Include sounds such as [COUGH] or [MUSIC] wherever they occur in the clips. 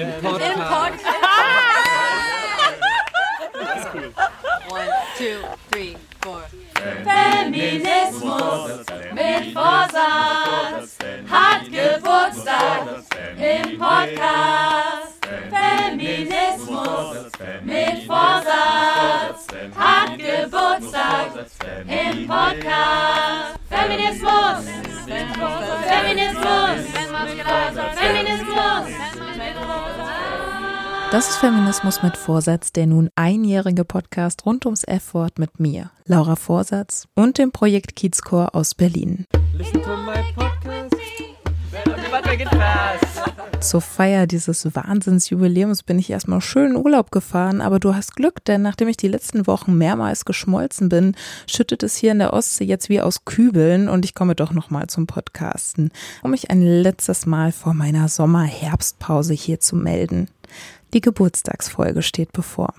Im Podcast. Im Podcast. Das ist Feminismus mit Vorsatz, der nun einjährige Podcast rund ums F-Wort mit mir, Laura Vorsatz und dem Projekt Kiezchor aus Berlin. Listen to my podcast. Warte, geht fast. Zur Feier dieses Wahnsinnsjubiläums bin ich erstmal schön in Urlaub gefahren, aber du hast Glück, denn nachdem ich die letzten Wochen mehrmals geschmolzen bin, schüttet es hier in der Ostsee jetzt wie aus Kübeln und ich komme doch nochmal zum Podcasten, um mich ein letztes Mal vor meiner Sommer-Herbstpause hier zu melden. Die Geburtstagsfolge steht bevor.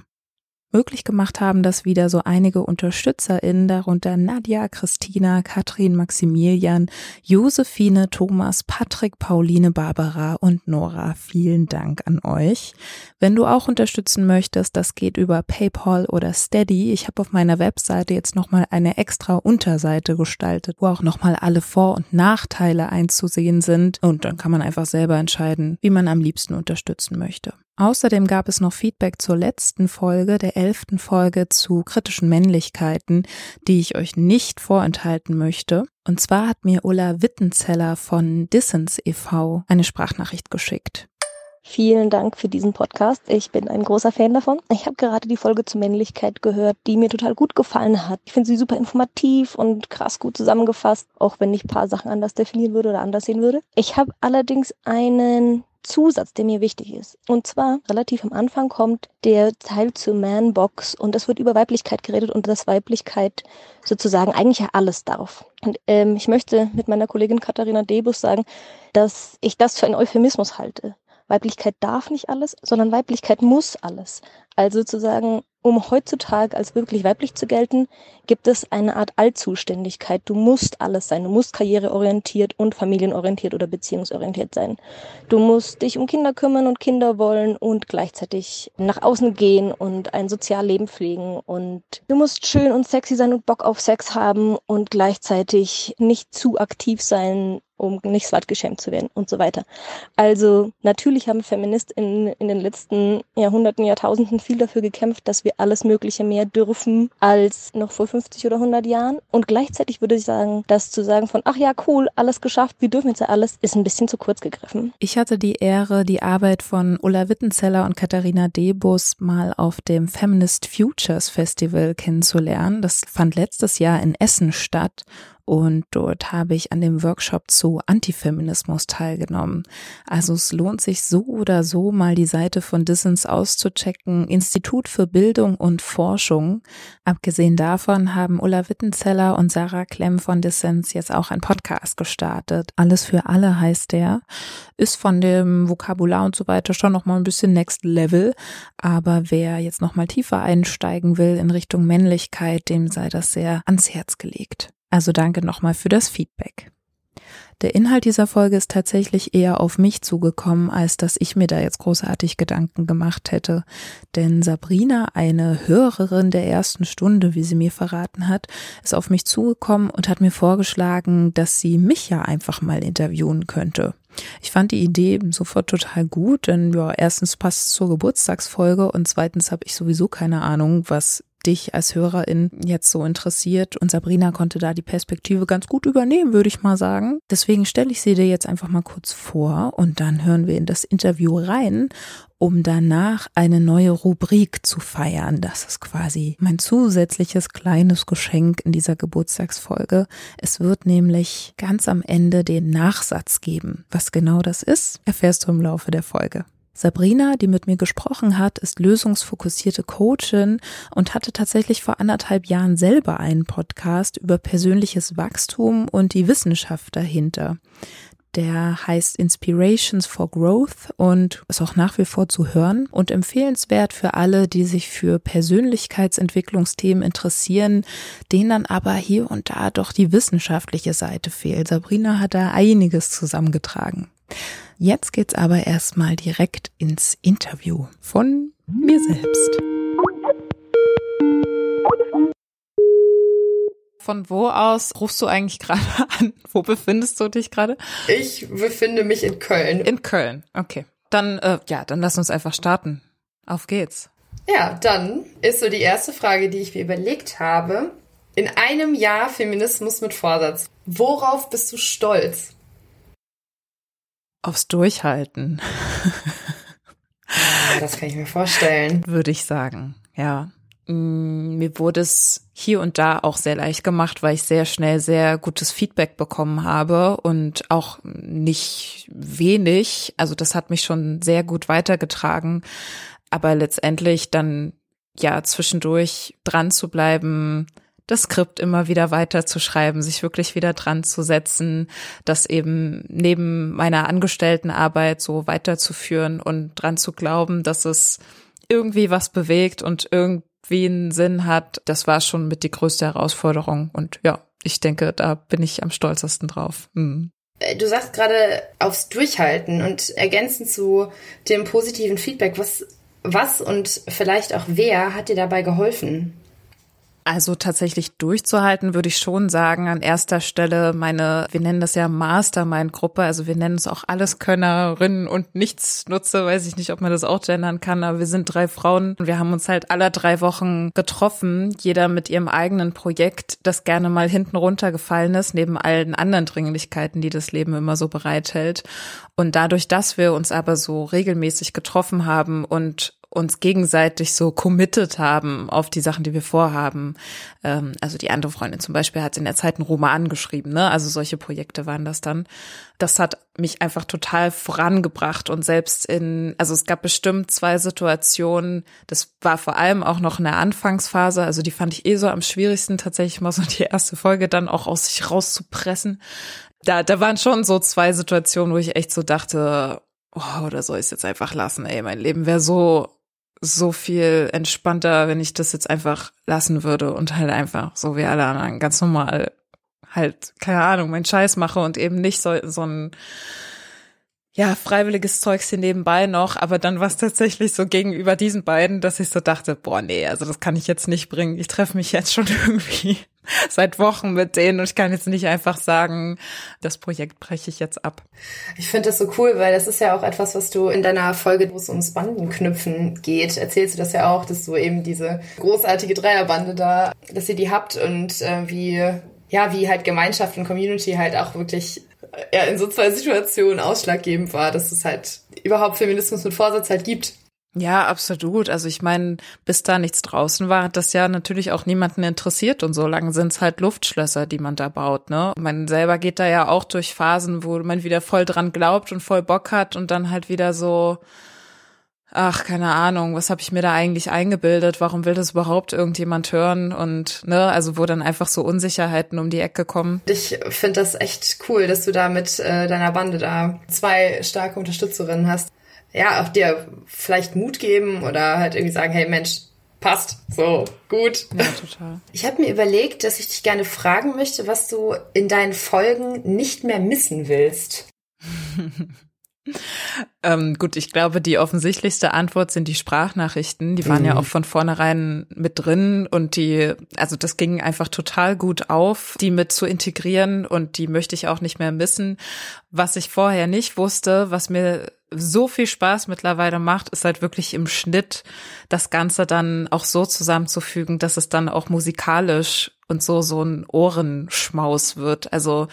Möglich gemacht haben das wieder so einige UnterstützerInnen, darunter Nadja, Christina, Katrin, Maximilian, Josephine, Thomas, Patrick, Pauline, Barbara und Nora. Vielen Dank an euch. Wenn du auch unterstützen möchtest, das geht über PayPal oder Steady. Ich habe auf meiner Webseite jetzt nochmal eine extra Unterseite gestaltet, wo auch nochmal alle Vor- und Nachteile einzusehen sind. Und dann kann man einfach selber entscheiden, wie man am liebsten unterstützen möchte. Außerdem gab es noch Feedback zur letzten Folge, der elften Folge zu kritischen Männlichkeiten, die ich euch nicht vorenthalten möchte. Und zwar hat mir Ulla Wittenzeller von Dissens e.V. eine Sprachnachricht geschickt. Vielen Dank für diesen Podcast. Ich bin ein großer Fan davon. Ich habe gerade die Folge zur Männlichkeit gehört, die mir total gut gefallen hat. Ich finde sie super informativ und krass gut zusammengefasst, auch wenn ich ein paar Sachen anders definieren würde oder anders sehen würde. Ich habe allerdings einen Zusatz, der mir wichtig ist. Und zwar relativ am Anfang kommt der Teil zur Man-Box und es wird über Weiblichkeit geredet und dass Weiblichkeit sozusagen eigentlich ja alles darf. Und ähm, ich möchte mit meiner Kollegin Katharina Debus sagen, dass ich das für einen Euphemismus halte. Weiblichkeit darf nicht alles, sondern Weiblichkeit muss alles. Also sozusagen, um heutzutage als wirklich weiblich zu gelten, gibt es eine Art Allzuständigkeit. Du musst alles sein. Du musst karriereorientiert und familienorientiert oder beziehungsorientiert sein. Du musst dich um Kinder kümmern und Kinder wollen und gleichzeitig nach außen gehen und ein Sozialleben pflegen. Und du musst schön und sexy sein und Bock auf Sex haben und gleichzeitig nicht zu aktiv sein, um nicht swat geschämt zu werden und so weiter. Also natürlich haben Feministinnen in den letzten Jahrhunderten, Jahrtausenden viel dafür gekämpft, dass wir alles Mögliche mehr dürfen als noch vor 50 oder 100 Jahren. Und gleichzeitig würde ich sagen, das zu sagen von, ach ja, cool, alles geschafft, wir dürfen jetzt ja alles, ist ein bisschen zu kurz gegriffen. Ich hatte die Ehre, die Arbeit von Ulla Wittenzeller und Katharina Debus mal auf dem Feminist Futures Festival kennenzulernen. Das fand letztes Jahr in Essen statt und dort habe ich an dem Workshop zu Antifeminismus teilgenommen. Also es lohnt sich so oder so mal die Seite von Dissens auszuchecken. Institut für Bildung und Forschung. Abgesehen davon haben Ulla Wittenzeller und Sarah Klemm von Dissens jetzt auch ein Podcast gestartet. Alles für alle heißt der. Ist von dem Vokabular und so weiter schon noch mal ein bisschen next level. Aber wer jetzt noch mal tiefer einsteigen will in Richtung Männlichkeit, dem sei das sehr ans Herz gelegt. Also danke nochmal für das Feedback. Der Inhalt dieser Folge ist tatsächlich eher auf mich zugekommen, als dass ich mir da jetzt großartig Gedanken gemacht hätte. Denn Sabrina, eine Hörerin der ersten Stunde, wie sie mir verraten hat, ist auf mich zugekommen und hat mir vorgeschlagen, dass sie mich ja einfach mal interviewen könnte. Ich fand die Idee sofort total gut, denn ja, erstens passt es zur Geburtstagsfolge und zweitens habe ich sowieso keine Ahnung, was dich als Hörerin jetzt so interessiert. Und Sabrina konnte da die Perspektive ganz gut übernehmen, würde ich mal sagen. Deswegen stelle ich sie dir jetzt einfach mal kurz vor und dann hören wir in das Interview rein, um danach eine neue Rubrik zu feiern. Das ist quasi mein zusätzliches kleines Geschenk in dieser Geburtstagsfolge. Es wird nämlich ganz am Ende den Nachsatz geben. Was genau das ist, erfährst du im Laufe der Folge. Sabrina, die mit mir gesprochen hat, ist lösungsfokussierte Coachin und hatte tatsächlich vor anderthalb Jahren selber einen Podcast über persönliches Wachstum und die Wissenschaft dahinter. Der heißt Inspirations for Growth und ist auch nach wie vor zu hören und empfehlenswert für alle, die sich für Persönlichkeitsentwicklungsthemen interessieren, denen dann aber hier und da doch die wissenschaftliche Seite fehlt. Sabrina hat da einiges zusammengetragen. Jetzt geht's aber erstmal direkt ins Interview von mir selbst. Von wo aus rufst du eigentlich gerade [LAUGHS] an? Wo befindest du dich gerade? Ich befinde mich in Köln. In Köln, okay. Dann, äh, ja, dann lass uns einfach starten. Auf geht's. Ja, dann ist so die erste Frage, die ich mir überlegt habe. In einem Jahr Feminismus mit Vorsatz. Worauf bist du stolz? Aufs Durchhalten. Ja, das kann ich mir vorstellen. [LAUGHS] Würde ich sagen, ja. Mm, Mir wurde es hier und da auch sehr leicht gemacht, weil ich sehr schnell sehr gutes Feedback bekommen habe und auch nicht wenig. Also das hat mich schon sehr gut weitergetragen. Aber letztendlich dann ja zwischendurch dran zu bleiben, das Skript immer wieder weiterzuschreiben, sich wirklich wieder dran zu setzen, das eben neben meiner Angestelltenarbeit so weiterzuführen und dran zu glauben, dass es irgendwie was bewegt und irgendwie einen Sinn hat, das war schon mit die größte Herausforderung. Und ja, ich denke, da bin ich am stolzesten drauf. Äh, Du sagst gerade aufs Durchhalten und ergänzend zu dem positiven Feedback, was, was und vielleicht auch wer hat dir dabei geholfen? Also tatsächlich durchzuhalten, würde ich schon sagen, an erster Stelle meine, wir nennen das ja Mastermind-Gruppe, also wir nennen es auch Alleskönnerinnen und Nichtsnutze, weiß ich nicht, ob man das auch gendern kann, aber wir sind drei Frauen und wir haben uns halt alle drei Wochen getroffen, jeder mit ihrem eigenen Projekt, das gerne mal hinten runtergefallen ist, neben allen anderen Dringlichkeiten, die das Leben immer so bereithält. Und dadurch, dass wir uns aber so regelmäßig getroffen haben und uns gegenseitig so committed haben auf die Sachen, die wir vorhaben. Ähm, also die andere Freundin zum Beispiel hat in der Zeit einen Roman geschrieben, ne? Also solche Projekte waren das dann. Das hat mich einfach total vorangebracht und selbst in, also es gab bestimmt zwei Situationen, das war vor allem auch noch in der Anfangsphase, also die fand ich eh so am schwierigsten, tatsächlich mal so die erste Folge dann auch aus sich rauszupressen. Da, da waren schon so zwei Situationen, wo ich echt so dachte, oh, oder soll ich es jetzt einfach lassen, ey, mein Leben wäre so so viel entspannter, wenn ich das jetzt einfach lassen würde und halt einfach so wie alle anderen ganz normal halt, keine Ahnung, meinen Scheiß mache und eben nicht so, so ein ja, freiwilliges Zeugs hier nebenbei noch, aber dann war es tatsächlich so gegenüber diesen beiden, dass ich so dachte, boah, nee, also das kann ich jetzt nicht bringen. Ich treffe mich jetzt schon [LAUGHS] irgendwie seit Wochen mit denen und ich kann jetzt nicht einfach sagen, das Projekt breche ich jetzt ab. Ich finde das so cool, weil das ist ja auch etwas, was du in deiner Folge, wo es ums Bandenknüpfen geht, erzählst du das ja auch, dass du eben diese großartige Dreierbande da, dass ihr die habt und äh, wie, ja, wie halt Gemeinschaft und Community halt auch wirklich ja, in so zwei Situationen ausschlaggebend war, dass es halt überhaupt Feminismus mit Vorsatz halt gibt. Ja, absolut. Also ich meine, bis da nichts draußen war, hat das ja natürlich auch niemanden interessiert und so lange sind es halt Luftschlösser, die man da baut, ne? Man selber geht da ja auch durch Phasen, wo man wieder voll dran glaubt und voll Bock hat und dann halt wieder so, ach, keine Ahnung, was habe ich mir da eigentlich eingebildet? Warum will das überhaupt irgendjemand hören? Und ne, also wo dann einfach so Unsicherheiten um die Ecke kommen. Ich finde das echt cool, dass du da mit äh, deiner Bande da zwei starke Unterstützerinnen hast. Ja, auch dir vielleicht Mut geben oder halt irgendwie sagen, hey Mensch, passt, so, gut. Ja, total. Ich habe mir überlegt, dass ich dich gerne fragen möchte, was du in deinen Folgen nicht mehr missen willst. [LAUGHS] Ähm, gut, ich glaube, die offensichtlichste Antwort sind die Sprachnachrichten. Die waren ja auch von vornherein mit drin und die, also das ging einfach total gut auf, die mit zu integrieren und die möchte ich auch nicht mehr missen. Was ich vorher nicht wusste, was mir so viel Spaß mittlerweile macht, ist halt wirklich im Schnitt das Ganze dann auch so zusammenzufügen, dass es dann auch musikalisch und so so ein Ohrenschmaus wird. Also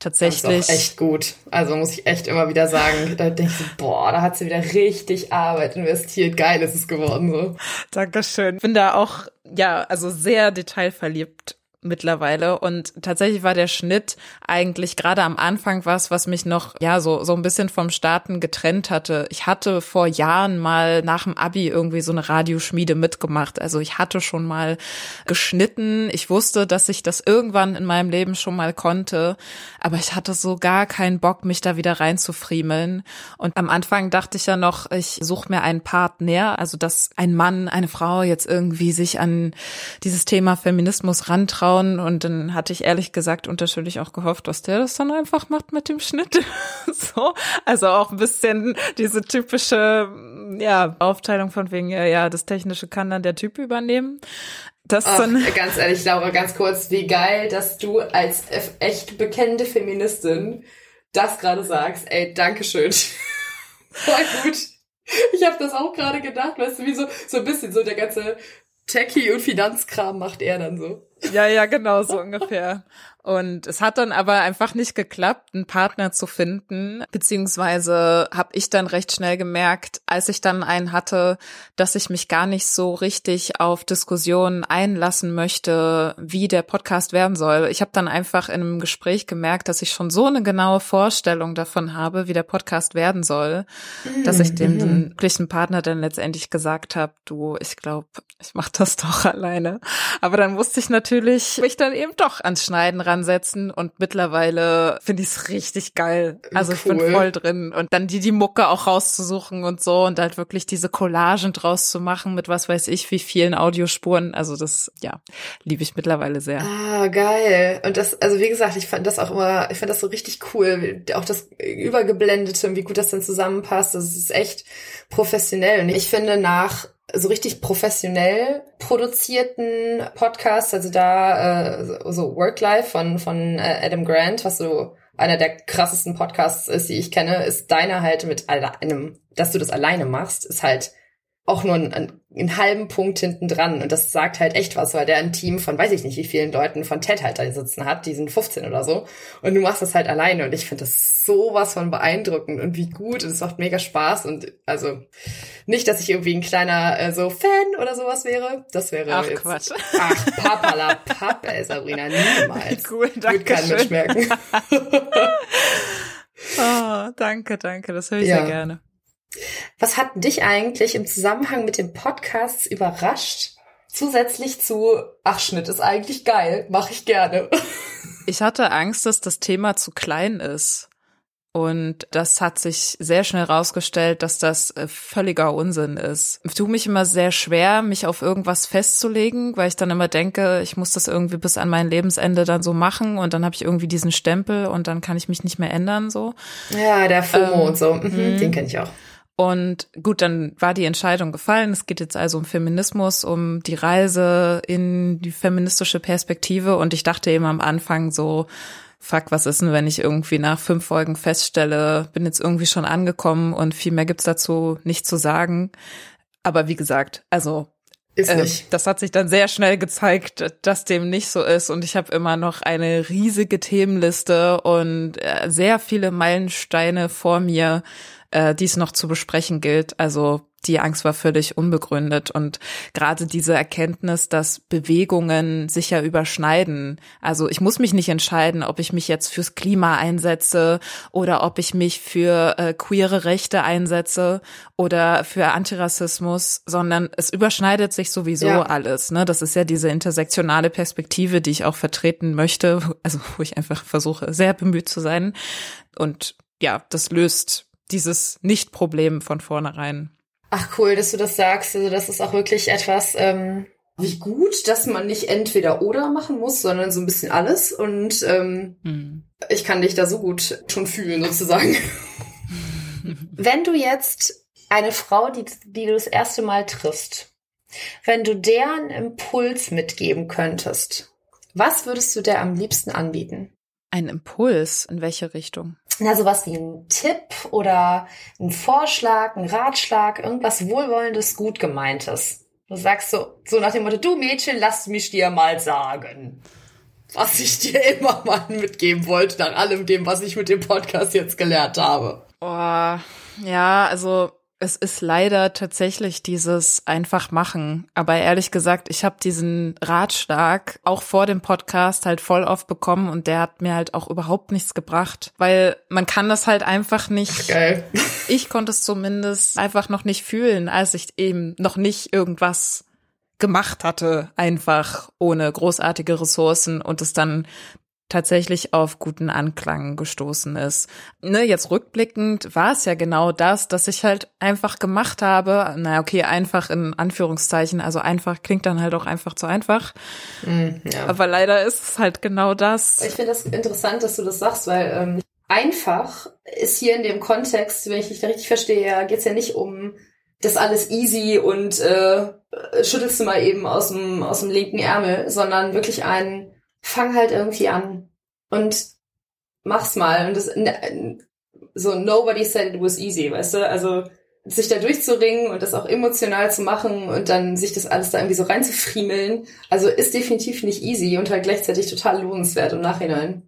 tatsächlich. Das ist auch echt gut. Also muss ich echt immer wieder sagen, da denke ich so, boah, da hat sie wieder richtig Arbeit investiert. Geil ist es geworden so. Dankeschön. Bin da auch, ja, also sehr detailverliebt mittlerweile und tatsächlich war der Schnitt eigentlich gerade am Anfang was, was mich noch ja so so ein bisschen vom Starten getrennt hatte. Ich hatte vor Jahren mal nach dem Abi irgendwie so eine Radioschmiede mitgemacht. Also ich hatte schon mal geschnitten. Ich wusste, dass ich das irgendwann in meinem Leben schon mal konnte, aber ich hatte so gar keinen Bock, mich da wieder reinzufriemeln. Und am Anfang dachte ich ja noch, ich suche mir einen Partner, also dass ein Mann, eine Frau jetzt irgendwie sich an dieses Thema Feminismus rantraut schauen und dann hatte ich ehrlich gesagt unterschwellig auch gehofft, dass der das dann einfach macht mit dem Schnitt. [LAUGHS] so, also auch ein bisschen diese typische ja Aufteilung von wegen ja ja das technische kann dann der Typ übernehmen. Das Ach, dann ganz ehrlich, Laura, ganz kurz, wie geil, dass du als echt bekennende Feministin das gerade sagst. Ey, Dankeschön. [LAUGHS] Voll gut. Ich habe das auch gerade gedacht, weißt du, wie so, so ein bisschen so der ganze Techie und Finanzkram macht er dann so. Ja, ja, genau, so ungefähr. Und es hat dann aber einfach nicht geklappt, einen Partner zu finden, beziehungsweise habe ich dann recht schnell gemerkt, als ich dann einen hatte, dass ich mich gar nicht so richtig auf Diskussionen einlassen möchte, wie der Podcast werden soll. Ich habe dann einfach in einem Gespräch gemerkt, dass ich schon so eine genaue Vorstellung davon habe, wie der Podcast werden soll, mhm. dass ich dem mhm. glücklichen Partner dann letztendlich gesagt habe, du, ich glaube, ich mache das doch [LAUGHS] alleine. Aber dann wusste ich natürlich mich dann eben doch ans Schneiden ransetzen und mittlerweile finde ich es richtig geil. Also cool. ich bin voll drin und dann die die Mucke auch rauszusuchen und so und halt wirklich diese Collagen draus zu machen mit was weiß ich wie vielen Audiospuren. Also das ja liebe ich mittlerweile sehr. Ah geil und das also wie gesagt ich fand das auch immer ich fand das so richtig cool auch das übergeblendete und wie gut das dann zusammenpasst. Das ist echt professionell und ich finde nach so richtig professionell produzierten Podcast, also da äh, so Work-Life von, von äh, Adam Grant, was so einer der krassesten Podcasts ist, die ich kenne, ist deiner halt mit einem, dass du das alleine machst, ist halt auch nur einen, einen halben Punkt hinten dran. Und das sagt halt echt was, weil der ein Team von weiß ich nicht wie vielen Leuten von TED halt da sitzen hat, die sind 15 oder so. Und du machst das halt alleine. Und ich finde das sowas von beeindruckend und wie gut. Und es macht mega Spaß. Und also nicht, dass ich irgendwie ein kleiner äh, so Fan oder sowas wäre. Das wäre ach, jetzt. Quatsch. Ach, Papala [LAUGHS] Papp, ey, Sabrina, niemals. Cool, danke Wird kein Mensch merken. [LAUGHS] oh, danke, danke. Das höre ich ja. sehr gerne. Was hat dich eigentlich im Zusammenhang mit dem Podcast überrascht? Zusätzlich zu, ach, Schnitt ist eigentlich geil, mache ich gerne. [LAUGHS] Ich hatte Angst, dass das Thema zu klein ist. Und das hat sich sehr schnell rausgestellt, dass das äh, völliger Unsinn ist. Ich tue mich immer sehr schwer, mich auf irgendwas festzulegen, weil ich dann immer denke, ich muss das irgendwie bis an mein Lebensende dann so machen und dann habe ich irgendwie diesen Stempel und dann kann ich mich nicht mehr ändern so. Ja, der FOMO ähm, und so, mhm, mhm. den kenne ich auch. Und gut, dann war die Entscheidung gefallen. Es geht jetzt also um Feminismus, um die Reise in die feministische Perspektive. Und ich dachte eben am Anfang so, fuck, was ist denn, wenn ich irgendwie nach fünf Folgen feststelle, bin jetzt irgendwie schon angekommen und viel mehr gibt's dazu nicht zu sagen. Aber wie gesagt, also äh, das hat sich dann sehr schnell gezeigt, dass dem nicht so ist. Und ich habe immer noch eine riesige Themenliste und äh, sehr viele Meilensteine vor mir, äh, die es noch zu besprechen gilt. Also die Angst war völlig unbegründet und gerade diese Erkenntnis, dass Bewegungen sich ja überschneiden. Also ich muss mich nicht entscheiden, ob ich mich jetzt fürs Klima einsetze oder ob ich mich für äh, queere Rechte einsetze oder für Antirassismus, sondern es überschneidet sich sowieso ja. alles. Ne? Das ist ja diese intersektionale Perspektive, die ich auch vertreten möchte, [LAUGHS] also wo ich einfach versuche, sehr bemüht zu sein. Und ja, das löst dieses Nicht-Problem von vornherein. Ach cool, dass du das sagst. Also das ist auch wirklich etwas, ähm, wie gut, dass man nicht entweder oder machen muss, sondern so ein bisschen alles. Und ähm, hm. ich kann dich da so gut schon fühlen, sozusagen. [LAUGHS] wenn du jetzt eine Frau, die, die du das erste Mal triffst, wenn du deren Impuls mitgeben könntest, was würdest du der am liebsten anbieten? Ein Impuls? In welche Richtung? Na, sowas wie ein Tipp oder ein Vorschlag, ein Ratschlag, irgendwas Wohlwollendes, gut gemeintes. Du sagst so, so nach dem Motto, du Mädchen, lass mich dir mal sagen. Was ich dir [LAUGHS] immer mal mitgeben wollte, nach allem dem, was ich mit dem Podcast jetzt gelernt habe. Oh, ja, also es ist leider tatsächlich dieses einfach machen. Aber ehrlich gesagt, ich habe diesen Ratschlag auch vor dem Podcast halt voll oft bekommen und der hat mir halt auch überhaupt nichts gebracht, weil man kann das halt einfach nicht. Geil. [LAUGHS] Ich konnte es zumindest einfach noch nicht fühlen, als ich eben noch nicht irgendwas gemacht hatte, einfach ohne großartige Ressourcen und es dann tatsächlich auf guten Anklang gestoßen ist. Ne, jetzt rückblickend war es ja genau das, dass ich halt einfach gemacht habe. Na okay, einfach in Anführungszeichen. Also einfach klingt dann halt auch einfach zu einfach. Mm, ja. Aber leider ist es halt genau das. Ich finde das interessant, dass du das sagst, weil ähm, einfach ist hier in dem Kontext, wenn ich dich richtig verstehe, geht es ja nicht um das alles easy und äh, schüttelst du mal eben aus dem, aus dem linken Ärmel, sondern wirklich ein fang halt irgendwie an und mach's mal. Und das, so nobody said it was easy, weißt du? Also sich da durchzuringen und das auch emotional zu machen und dann sich das alles da irgendwie so reinzufriemeln, also ist definitiv nicht easy und halt gleichzeitig total lohnenswert im Nachhinein.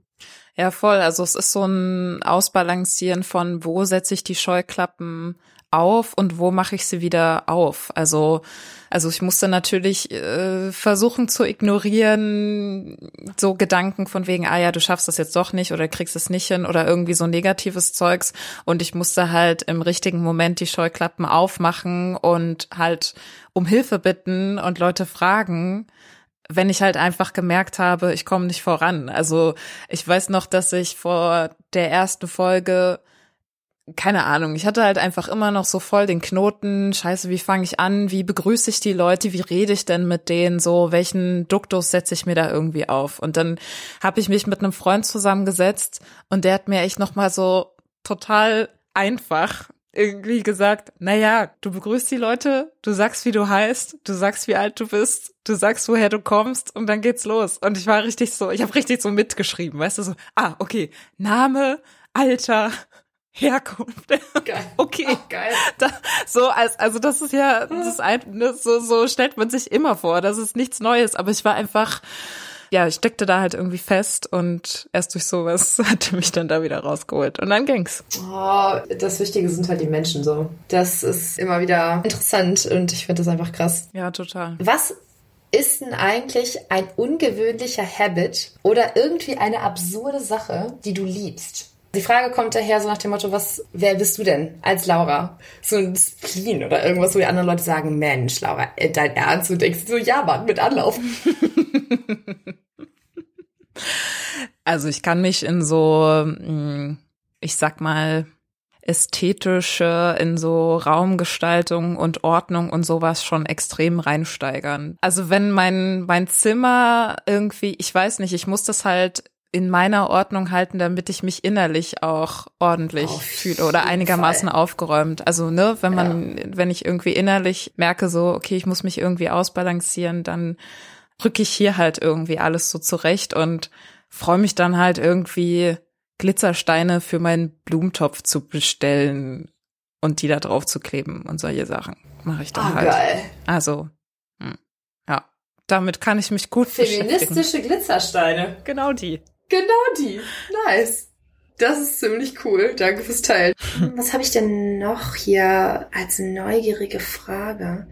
Ja, voll. Also es ist so ein Ausbalancieren von, wo setze ich die Scheuklappen auf und wo mache ich sie wieder auf. Also also ich musste natürlich äh, versuchen zu ignorieren, so Gedanken von wegen, ah ja, du schaffst das jetzt doch nicht oder kriegst es nicht hin oder irgendwie so negatives Zeugs. Und ich musste halt im richtigen Moment die Scheuklappen aufmachen und halt um Hilfe bitten und Leute fragen wenn ich halt einfach gemerkt habe, ich komme nicht voran. Also ich weiß noch, dass ich vor der ersten Folge keine Ahnung, ich hatte halt einfach immer noch so voll den Knoten, scheiße, wie fange ich an, wie begrüße ich die Leute, wie rede ich denn mit denen so, welchen Duktus setze ich mir da irgendwie auf? Und dann habe ich mich mit einem Freund zusammengesetzt und der hat mir echt nochmal so total einfach irgendwie gesagt, na ja, du begrüßt die Leute, du sagst, wie du heißt, du sagst, wie alt du bist, du sagst, woher du kommst und dann geht's los. Und ich war richtig so, ich habe richtig so mitgeschrieben, weißt du, so, ah, okay, Name, Alter, Herkunft. [LAUGHS] Geil. Okay. Ach, geil. Da, so als also das ist ja das ist ein, ne, so so stellt man sich immer vor, das ist nichts Neues, aber ich war einfach ja, ich steckte da halt irgendwie fest und erst durch sowas [LAUGHS] hatte mich dann da wieder rausgeholt und dann ging's. Oh, das Wichtige sind halt die Menschen so. Das ist immer wieder interessant und ich finde das einfach krass. Ja, total. Was ist denn eigentlich ein ungewöhnlicher Habit oder irgendwie eine absurde Sache, die du liebst? Die Frage kommt daher so nach dem Motto, was, wer bist du denn als Laura? So ein Spleen oder irgendwas, wo die anderen Leute sagen, Mensch, Laura, äh, dein Ernst? Und denkst so, ja, Mann, mit Anlauf. [LAUGHS] Also ich kann mich in so, mm, ich sag mal, ästhetische, in so Raumgestaltung und Ordnung und sowas schon extrem reinsteigern. Also wenn mein, mein Zimmer irgendwie, ich weiß nicht, ich muss das halt in meiner Ordnung halten, damit ich mich innerlich auch ordentlich Auf fühle oder einigermaßen Fall. aufgeräumt. Also, ne, wenn man, ja. wenn ich irgendwie innerlich merke, so, okay, ich muss mich irgendwie ausbalancieren, dann rücke ich hier halt irgendwie alles so zurecht und freue mich dann halt irgendwie Glitzersteine für meinen Blumentopf zu bestellen und die da drauf zu kleben und solche Sachen mache ich dann ah, halt. Geil. Also, hm, ja, damit kann ich mich gut Feministische Glitzersteine. Genau die. Genau die. Nice. Das ist ziemlich cool. Danke fürs Teilen. Was habe ich denn noch hier als neugierige Frage?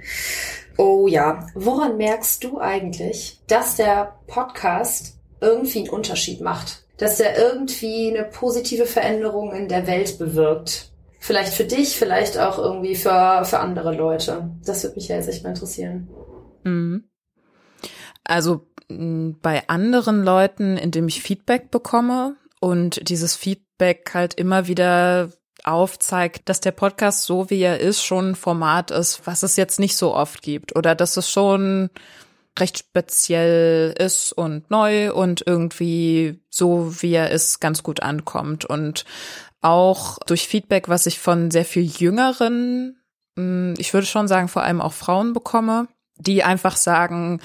Oh ja. Woran merkst du eigentlich, dass der Podcast irgendwie einen Unterschied macht? Dass er irgendwie eine positive Veränderung in der Welt bewirkt? Vielleicht für dich, vielleicht auch irgendwie für, für andere Leute. Das würde mich ja jetzt echt mal interessieren. Mhm. Also bei anderen Leuten, indem ich Feedback bekomme und dieses Feedback halt immer wieder aufzeigt, dass der Podcast so wie er ist schon ein Format ist, was es jetzt nicht so oft gibt oder dass es schon recht speziell ist und neu und irgendwie so wie er ist ganz gut ankommt. Und auch durch Feedback, was ich von sehr viel jüngeren, hm, ich würde schon sagen vor allem auch Frauen bekomme, die einfach sagen,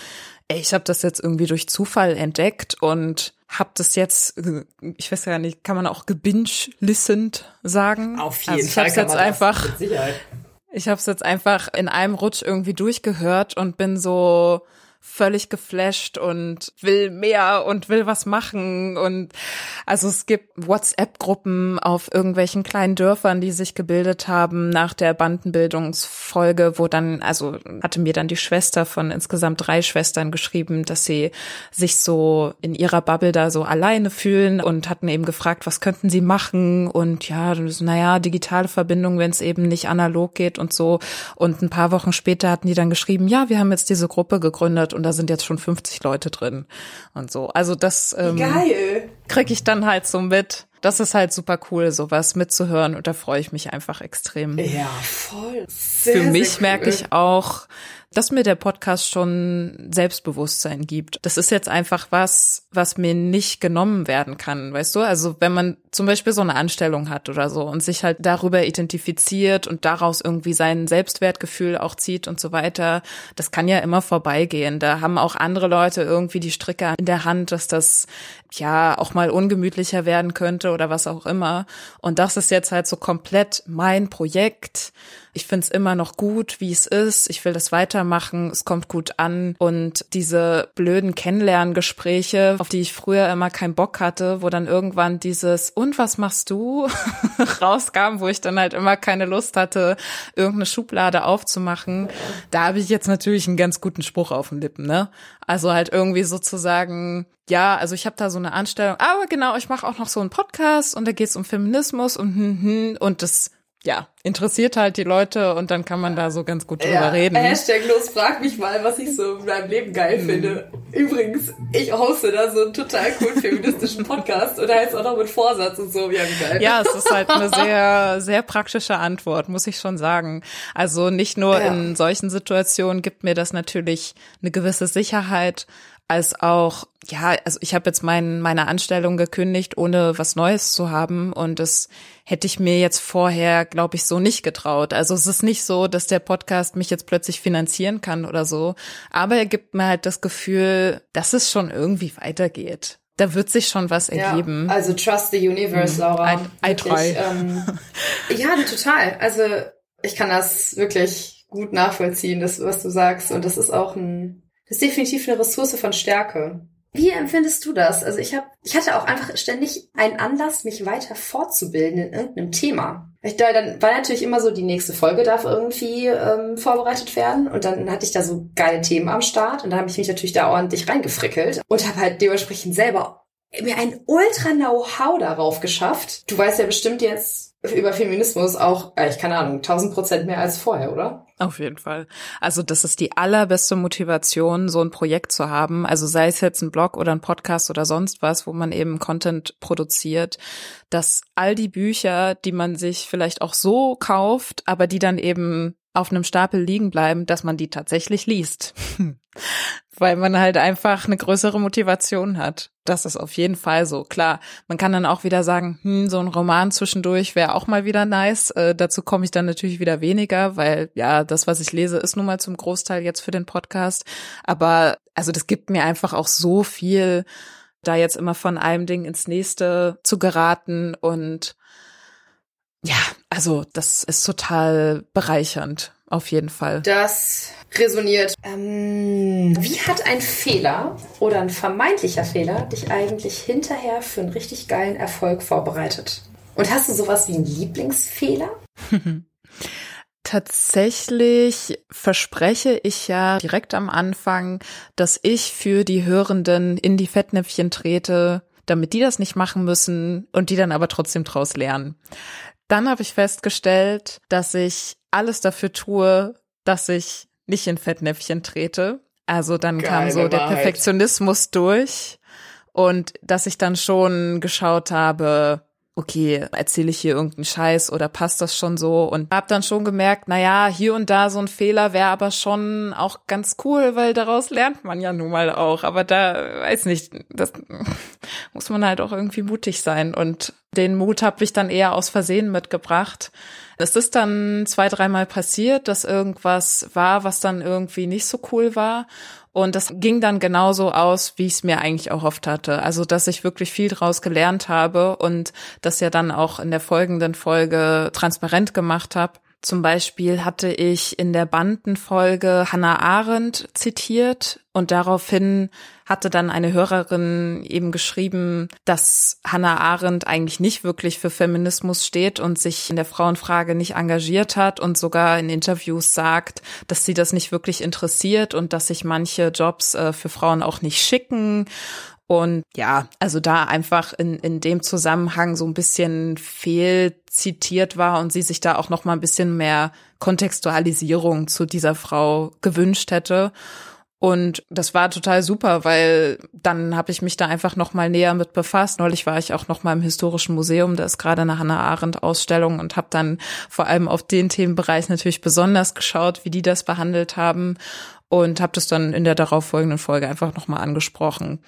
ey, ich habe das jetzt irgendwie durch Zufall entdeckt und habe das jetzt, ich weiß ja nicht, kann man auch gebinge-listened sagen? Auf jeden also ich Fall. Ich habe jetzt einfach, ich habe es jetzt einfach in einem Rutsch irgendwie durchgehört und bin so völlig geflasht und will mehr und will was machen. Und also es gibt WhatsApp-Gruppen auf irgendwelchen kleinen Dörfern, die sich gebildet haben nach der Bandenbildungsfolge, wo dann, also hatte mir dann die Schwester von insgesamt drei Schwestern geschrieben, dass sie sich so in ihrer Bubble da so alleine fühlen und hatten eben gefragt, was könnten sie machen? Und ja, naja, digitale Verbindung, wenn es eben nicht analog geht und so. Und ein paar Wochen später hatten die dann geschrieben, ja, wir haben jetzt diese Gruppe gegründet und da sind jetzt schon 50 Leute drin und so. Also das. Ähm, Geil. kriege ich dann halt so mit. Das ist halt super cool, sowas mitzuhören und da freue ich mich einfach extrem. Ja, voll. Sehr, Für mich cool. merke ich auch, dass mir der Podcast schon Selbstbewusstsein gibt. Das ist jetzt einfach was, was mir nicht genommen werden kann, weißt du? Also wenn man zum Beispiel so eine Anstellung hat oder so und sich halt darüber identifiziert und daraus irgendwie sein Selbstwertgefühl auch zieht und so weiter, das kann ja immer vorbeigehen. Da haben auch andere Leute irgendwie die Stricke in der Hand, dass das ja auch mal ungemütlicher werden könnte oder was auch immer. Und das ist jetzt halt so komplett mein Projekt. Ich find's immer noch gut, wie es ist. Ich will das weitermachen. Es kommt gut an. Und diese blöden Kennenlerngespräche, auf die ich früher immer keinen Bock hatte, wo dann irgendwann dieses Und was machst du? [LAUGHS] rauskam, wo ich dann halt immer keine Lust hatte, irgendeine Schublade aufzumachen. Da habe ich jetzt natürlich einen ganz guten Spruch auf den Lippen, ne? Also halt irgendwie sozusagen, ja, also ich habe da so eine Anstellung, aber genau, ich mache auch noch so einen Podcast und da geht's um Feminismus und hm, hm, und das ja, interessiert halt die Leute und dann kann man da so ganz gut drüber ja, reden. Hashtag los, frag mich mal, was ich so in meinem Leben geil Mhm. finde. Übrigens, ich hoste da so einen total coolen feministischen Podcast und da jetzt auch noch mit Vorsatz und so. Ja, wie geil. Ja, es ist halt eine sehr, sehr praktische Antwort, muss ich schon sagen. Also nicht nur Ja. in solchen Situationen gibt mir das natürlich eine gewisse Sicherheit, als auch, ja, also ich habe jetzt mein, meine Anstellung gekündigt, ohne was Neues zu haben und das hätte ich mir jetzt vorher, glaube ich, so nicht getraut. Also es ist nicht so, dass der Podcast mich jetzt plötzlich finanzieren kann oder so, aber er gibt mir halt das Gefühl, dass es schon irgendwie weitergeht. Da wird sich schon was ergeben. Ja, also trust the universe, Laura. I- I try. Ähm, [LAUGHS] ja, total. Also ich kann das wirklich gut nachvollziehen, das, was du sagst. Und das ist auch ein, das ist definitiv eine Ressource von Stärke. Wie empfindest du das? Also ich habe, ich hatte auch einfach ständig einen Anlass, mich weiter fortzubilden in irgendeinem Thema. Ich, da, dann war natürlich immer so, die nächste Folge darf irgendwie ähm, vorbereitet werden und dann hatte ich da so geile Themen am Start und da habe ich mich natürlich da ordentlich reingefrickelt und habe halt dementsprechend selber mir ein ultra Know-how darauf geschafft. Du weißt ja bestimmt jetzt über Feminismus auch, äh, ich keine Ahnung, 1000 Prozent mehr als vorher, oder? Auf jeden Fall. Also das ist die allerbeste Motivation, so ein Projekt zu haben. Also sei es jetzt ein Blog oder ein Podcast oder sonst was, wo man eben Content produziert, dass all die Bücher, die man sich vielleicht auch so kauft, aber die dann eben auf einem Stapel liegen bleiben, dass man die tatsächlich liest. [LAUGHS] Weil man halt einfach eine größere Motivation hat. Das ist auf jeden Fall so. Klar, man kann dann auch wieder sagen, hm, so ein Roman zwischendurch wäre auch mal wieder nice. Äh, dazu komme ich dann natürlich wieder weniger, weil ja, das, was ich lese, ist nun mal zum Großteil jetzt für den Podcast. Aber also das gibt mir einfach auch so viel, da jetzt immer von einem Ding ins nächste zu geraten und ja, also das ist total bereichernd, auf jeden Fall. Das resoniert. Ähm, wie hat ein Fehler oder ein vermeintlicher Fehler dich eigentlich hinterher für einen richtig geilen Erfolg vorbereitet? Und hast du sowas wie einen Lieblingsfehler? [LAUGHS] Tatsächlich verspreche ich ja direkt am Anfang, dass ich für die Hörenden in die Fettnäpfchen trete, damit die das nicht machen müssen und die dann aber trotzdem draus lernen. Dann habe ich festgestellt, dass ich alles dafür tue, dass ich nicht in Fettnäpfchen trete. Also dann kam Geile so der Wahrheit. Perfektionismus durch und dass ich dann schon geschaut habe, okay, erzähle ich hier irgendeinen Scheiß oder passt das schon so? Und hab dann schon gemerkt, na ja, hier und da so ein Fehler wäre aber schon auch ganz cool, weil daraus lernt man ja nun mal auch. Aber da weiß nicht, das [LAUGHS] muss man halt auch irgendwie mutig sein. Und den Mut habe ich dann eher aus Versehen mitgebracht. Es ist dann zwei, dreimal passiert, dass irgendwas war, was dann irgendwie nicht so cool war. Und das ging dann genauso aus, wie ich es mir eigentlich auch oft hatte. Also, dass ich wirklich viel draus gelernt habe und das ja dann auch in der folgenden Folge transparent gemacht habe. Zum Beispiel hatte ich in der Bandenfolge Hannah Arendt zitiert und daraufhin hatte dann eine Hörerin eben geschrieben, dass Hannah Arendt eigentlich nicht wirklich für Feminismus steht und sich in der Frauenfrage nicht engagiert hat und sogar in Interviews sagt, dass sie das nicht wirklich interessiert und dass sich manche Jobs äh, für Frauen auch nicht schicken. Und ja, also da einfach in, in dem Zusammenhang so ein bisschen fehlzitiert war und sie sich da auch noch mal ein bisschen mehr Kontextualisierung zu dieser Frau gewünscht hätte. Und das war total super, weil dann habe ich mich da einfach noch mal näher mit befasst. Neulich war ich auch noch mal im historischen Museum, da ist gerade eine Hannah Arendt Ausstellung und habe dann vor allem auf den Themenbereich natürlich besonders geschaut, wie die das behandelt haben und habe das dann in der darauffolgenden Folge einfach noch mal angesprochen.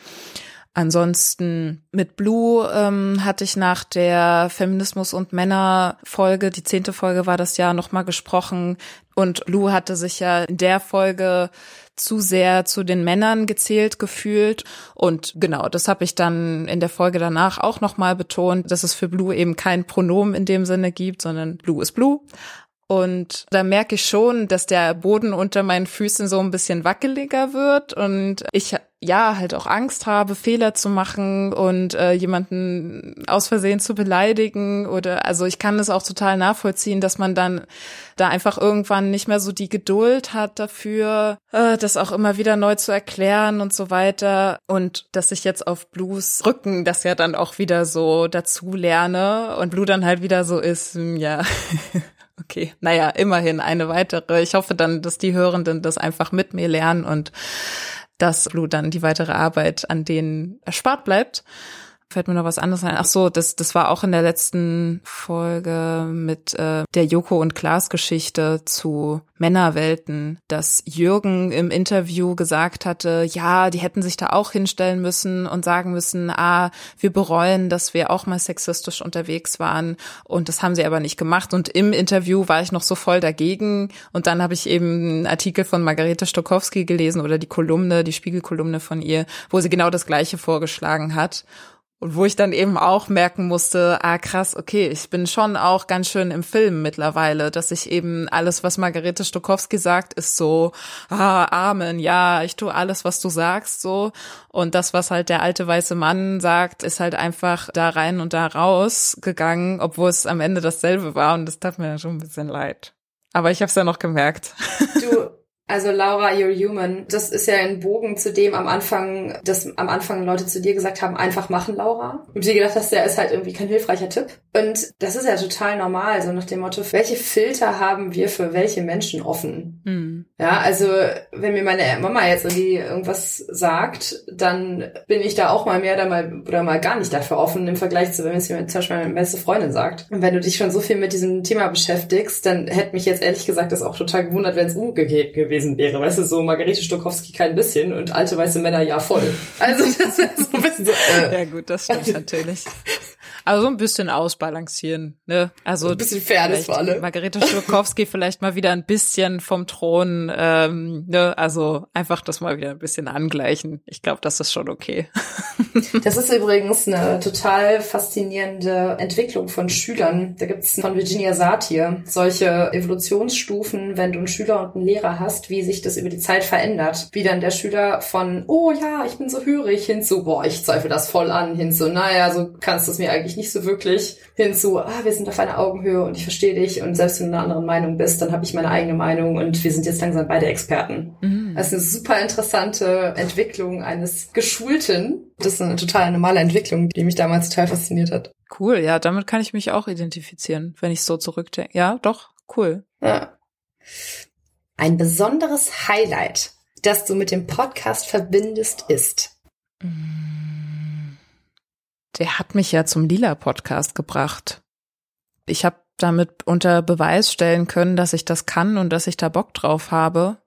Ansonsten mit Blue ähm, hatte ich nach der Feminismus und Männer Folge, die zehnte Folge war das Jahr, nochmal gesprochen. Und Blue hatte sich ja in der Folge zu sehr zu den Männern gezählt gefühlt. Und genau, das habe ich dann in der Folge danach auch nochmal betont, dass es für Blue eben kein Pronomen in dem Sinne gibt, sondern Blue ist Blue. Und da merke ich schon, dass der Boden unter meinen Füßen so ein bisschen wackeliger wird und ich ja halt auch Angst habe, Fehler zu machen und äh, jemanden aus Versehen zu beleidigen oder also ich kann es auch total nachvollziehen, dass man dann da einfach irgendwann nicht mehr so die Geduld hat dafür, äh, das auch immer wieder neu zu erklären und so weiter und dass ich jetzt auf Blues Rücken das ja dann auch wieder so dazu lerne und Blue dann halt wieder so ist, hm, ja. [LAUGHS] Okay, naja, immerhin eine weitere. Ich hoffe dann, dass die Hörenden das einfach mit mir lernen und dass Blue dann die weitere Arbeit an denen erspart bleibt fällt mir noch was anderes ein. Ach so, das, das war auch in der letzten Folge mit äh, der Joko und Klaas Geschichte zu Männerwelten, dass Jürgen im Interview gesagt hatte, ja, die hätten sich da auch hinstellen müssen und sagen müssen, ah, wir bereuen, dass wir auch mal sexistisch unterwegs waren. Und das haben sie aber nicht gemacht. Und im Interview war ich noch so voll dagegen. Und dann habe ich eben einen Artikel von Margarete Stokowski gelesen oder die Kolumne, die Spiegelkolumne von ihr, wo sie genau das gleiche vorgeschlagen hat und wo ich dann eben auch merken musste, ah krass, okay, ich bin schon auch ganz schön im Film mittlerweile, dass ich eben alles, was Margarete Stokowski sagt, ist so, ah, Amen, ja, ich tue alles, was du sagst, so. Und das, was halt der alte weiße Mann sagt, ist halt einfach da rein und da raus gegangen, obwohl es am Ende dasselbe war und das tat mir schon ein bisschen leid. Aber ich habe es ja noch gemerkt. Du, also Laura, you're human. Das ist ja ein Bogen zu dem am Anfang, dass am Anfang Leute zu dir gesagt haben, einfach machen, Laura. Und du dir gedacht hast, der ist halt irgendwie kein hilfreicher Tipp. Und das ist ja total normal, so nach dem Motto, welche Filter haben wir für welche Menschen offen? Hm. Ja, also wenn mir meine Mama jetzt irgendwie irgendwas sagt, dann bin ich da auch mal mehr oder mal, oder mal gar nicht dafür offen im Vergleich zu, wenn es mir zum Beispiel meine beste Freundin sagt. Und wenn du dich schon so viel mit diesem Thema beschäftigst, dann hätte mich jetzt ehrlich gesagt das auch total gewundert, wenn es umgekehrt gewesen gewesen wäre. Weißt du, so Margarete Stokowski kein bisschen und alte weiße Männer ja voll. Also das wäre so ein bisschen so. Äh. Ja gut, das stimmt [LAUGHS] natürlich. Aber so ein bisschen ausbalancieren, ne? Also ein bisschen Fairness für alle. Margarete Stokowski [LAUGHS] vielleicht mal wieder ein bisschen vom Thron, ähm, ne? Also einfach das mal wieder ein bisschen angleichen. Ich glaube, das ist schon okay. [LAUGHS] Das ist übrigens eine total faszinierende Entwicklung von Schülern. Da gibt es von Virginia Satir solche Evolutionsstufen, wenn du einen Schüler und einen Lehrer hast, wie sich das über die Zeit verändert. Wie dann der Schüler von, oh ja, ich bin so hörig, hin zu, boah, ich zweifle das voll an, hin zu, naja, so kannst du es mir eigentlich nicht so wirklich hinzu, ah, wir sind auf einer Augenhöhe und ich verstehe dich und selbst wenn du einer anderen Meinung bist, dann habe ich meine eigene Meinung und wir sind jetzt langsam beide Experten. Mhm. Das ist eine super interessante Entwicklung eines Geschulten. Das ist eine total normale Entwicklung, die mich damals total fasziniert hat. Cool, ja, damit kann ich mich auch identifizieren, wenn ich so zurückdenke. Ja, doch, cool. Ja. Ein besonderes Highlight, das du mit dem Podcast verbindest, ist. Mhm der hat mich ja zum Lila-Podcast gebracht. Ich habe damit unter Beweis stellen können, dass ich das kann und dass ich da Bock drauf habe.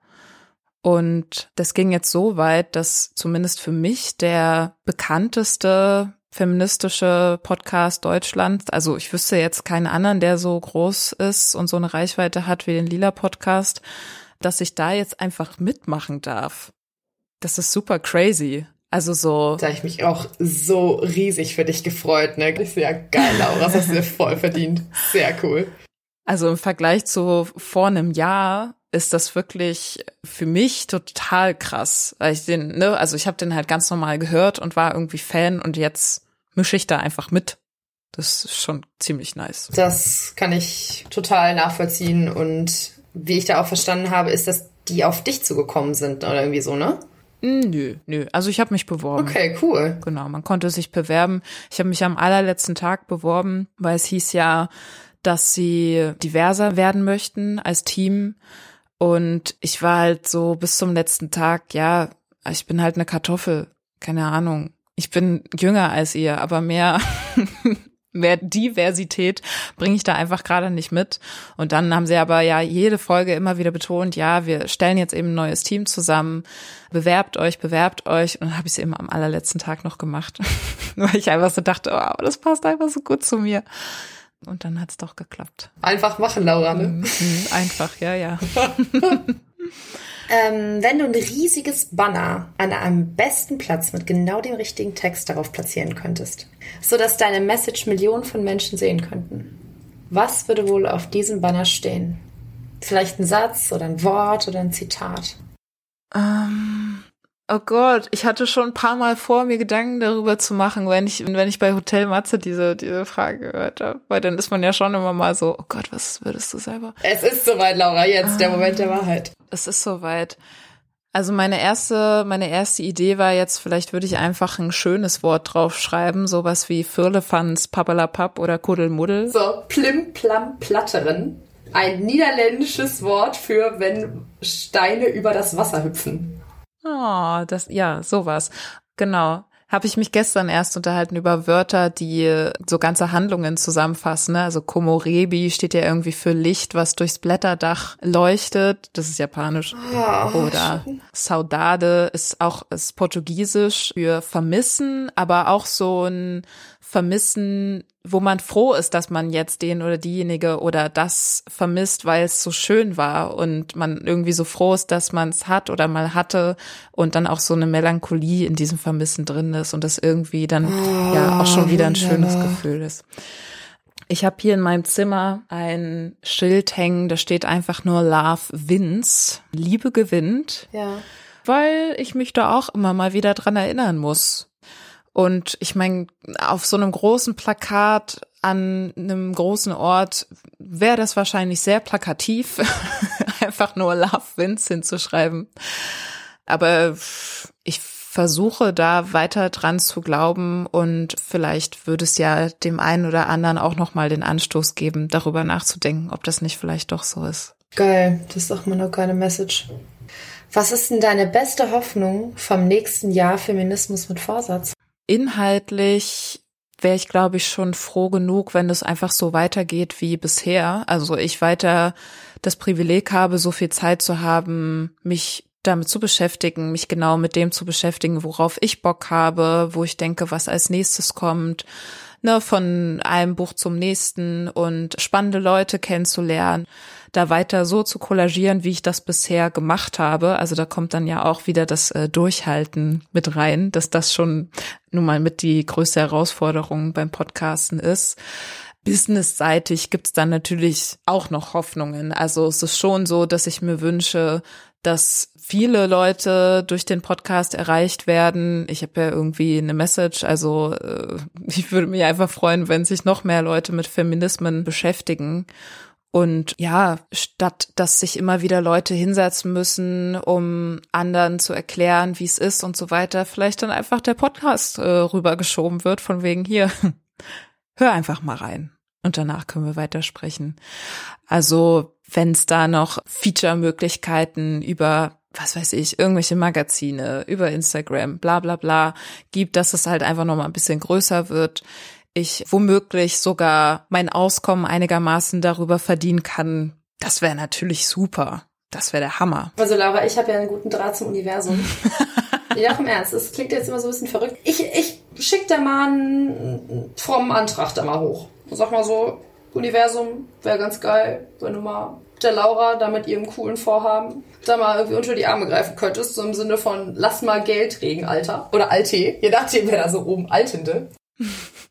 Und das ging jetzt so weit, dass zumindest für mich der bekannteste feministische Podcast Deutschlands, also ich wüsste jetzt keinen anderen, der so groß ist und so eine Reichweite hat wie den Lila Podcast, dass ich da jetzt einfach mitmachen darf. Das ist super crazy. Also so. Da ich mich auch so riesig für dich gefreut, ne? Ich so, ja geil, Laura, das hast du dir voll verdient. Sehr cool. Also im Vergleich zu vor einem Jahr ist das wirklich für mich total krass. Weil ich den, ne, also ich habe den halt ganz normal gehört und war irgendwie Fan und jetzt mische ich da einfach mit. Das ist schon ziemlich nice. Das kann ich total nachvollziehen und wie ich da auch verstanden habe, ist, dass die auf dich zugekommen sind oder irgendwie so, ne? Nö, nö. Also ich habe mich beworben. Okay, cool. Genau, man konnte sich bewerben. Ich habe mich am allerletzten Tag beworben, weil es hieß ja, dass sie diverser werden möchten als Team Und ich war halt so bis zum letzten Tag, ja, ich bin halt eine Kartoffel, keine Ahnung. Ich bin jünger als ihr, aber mehr [LAUGHS] mehr Diversität bringe ich da einfach gerade nicht mit. Und dann haben sie aber ja jede Folge immer wieder betont, ja, wir stellen jetzt eben ein neues Team zusammen, bewerbt euch, bewerbt euch. Und dann habe ich es eben am allerletzten Tag noch gemacht, [LAUGHS] weil ich einfach so dachte, oh, das passt einfach so gut zu mir. Und dann hat's doch geklappt. Einfach machen, Laura, ne? Mhm, einfach, ja, ja. [LAUGHS] ähm, wenn du ein riesiges Banner an einem besten Platz mit genau dem richtigen Text darauf platzieren könntest, so dass deine Message Millionen von Menschen sehen könnten, was würde wohl auf diesem Banner stehen? Vielleicht ein Satz oder ein Wort oder ein Zitat? Ähm, Oh Gott, ich hatte schon ein paar Mal vor, mir Gedanken darüber zu machen, wenn ich, wenn ich bei Hotel Matze diese, diese Frage gehört habe. Weil dann ist man ja schon immer mal so, oh Gott, was würdest du selber? Es ist soweit, Laura, jetzt, ah, der Moment der Wahrheit. Es ist soweit. Also meine erste, meine erste Idee war jetzt, vielleicht würde ich einfach ein schönes Wort draufschreiben, sowas wie Firlefanz, Pappelapapp oder Kuddelmuddel. So, Plim, Plam, Platterin. Ein niederländisches Wort für, wenn Steine über das Wasser hüpfen. Oh, das, ja, sowas. Genau. Habe ich mich gestern erst unterhalten über Wörter, die so ganze Handlungen zusammenfassen. Ne? Also Komorebi steht ja irgendwie für Licht, was durchs Blätterdach leuchtet. Das ist japanisch. Oh, Oder Saudade ist auch ist portugiesisch für vermissen, aber auch so ein vermissen, wo man froh ist, dass man jetzt den oder diejenige oder das vermisst, weil es so schön war und man irgendwie so froh ist, dass man es hat oder mal hatte und dann auch so eine Melancholie in diesem Vermissen drin ist und das irgendwie dann oh, ja auch schon wieder ein schönes Gefühl ist. Ich habe hier in meinem Zimmer ein Schild hängen, da steht einfach nur Love wins, Liebe gewinnt. Ja. Weil ich mich da auch immer mal wieder dran erinnern muss und ich meine, auf so einem großen Plakat an einem großen Ort wäre das wahrscheinlich sehr plakativ, [LAUGHS] einfach nur Love Wins hinzuschreiben. Aber ich versuche da weiter dran zu glauben und vielleicht würde es ja dem einen oder anderen auch nochmal den Anstoß geben, darüber nachzudenken, ob das nicht vielleicht doch so ist. Geil, das ist doch mal noch keine Message. Was ist denn deine beste Hoffnung vom nächsten Jahr Feminismus mit Vorsatz? Inhaltlich wäre ich, glaube ich, schon froh genug, wenn es einfach so weitergeht wie bisher. Also ich weiter das Privileg habe, so viel Zeit zu haben, mich damit zu beschäftigen, mich genau mit dem zu beschäftigen, worauf ich Bock habe, wo ich denke, was als nächstes kommt, ne, von einem Buch zum nächsten und spannende Leute kennenzulernen da weiter so zu kollagieren, wie ich das bisher gemacht habe. Also da kommt dann ja auch wieder das äh, Durchhalten mit rein, dass das schon nun mal mit die größte Herausforderung beim Podcasten ist. Businessseitig gibt's dann natürlich auch noch Hoffnungen. Also es ist schon so, dass ich mir wünsche, dass viele Leute durch den Podcast erreicht werden. Ich habe ja irgendwie eine Message, also äh, [LAUGHS] ich würde mich einfach freuen, wenn sich noch mehr Leute mit Feminismen beschäftigen und ja, statt dass sich immer wieder Leute hinsetzen müssen, um anderen zu erklären, wie es ist und so weiter, vielleicht dann einfach der Podcast äh, rübergeschoben wird, von wegen hier, [LAUGHS] hör einfach mal rein. Und danach können wir weitersprechen. Also, wenn es da noch Feature-Möglichkeiten über was weiß ich, irgendwelche Magazine, über Instagram, bla bla bla gibt, dass es halt einfach noch mal ein bisschen größer wird ich womöglich sogar mein Auskommen einigermaßen darüber verdienen kann, das wäre natürlich super. Das wäre der Hammer. Also Laura, ich habe ja einen guten Draht zum Universum. [LAUGHS] ja, im Ernst, es klingt jetzt immer so ein bisschen verrückt. Ich, ich schick da mal einen frommen Antrag da mal hoch. Sag mal so, Universum wäre ganz geil, wenn du mal der Laura da mit ihrem coolen Vorhaben da mal irgendwie unter die Arme greifen könntest, so im Sinne von lass mal Geld regen, Alter. Oder Alte, je nachdem, wer da so oben Altende. [LAUGHS]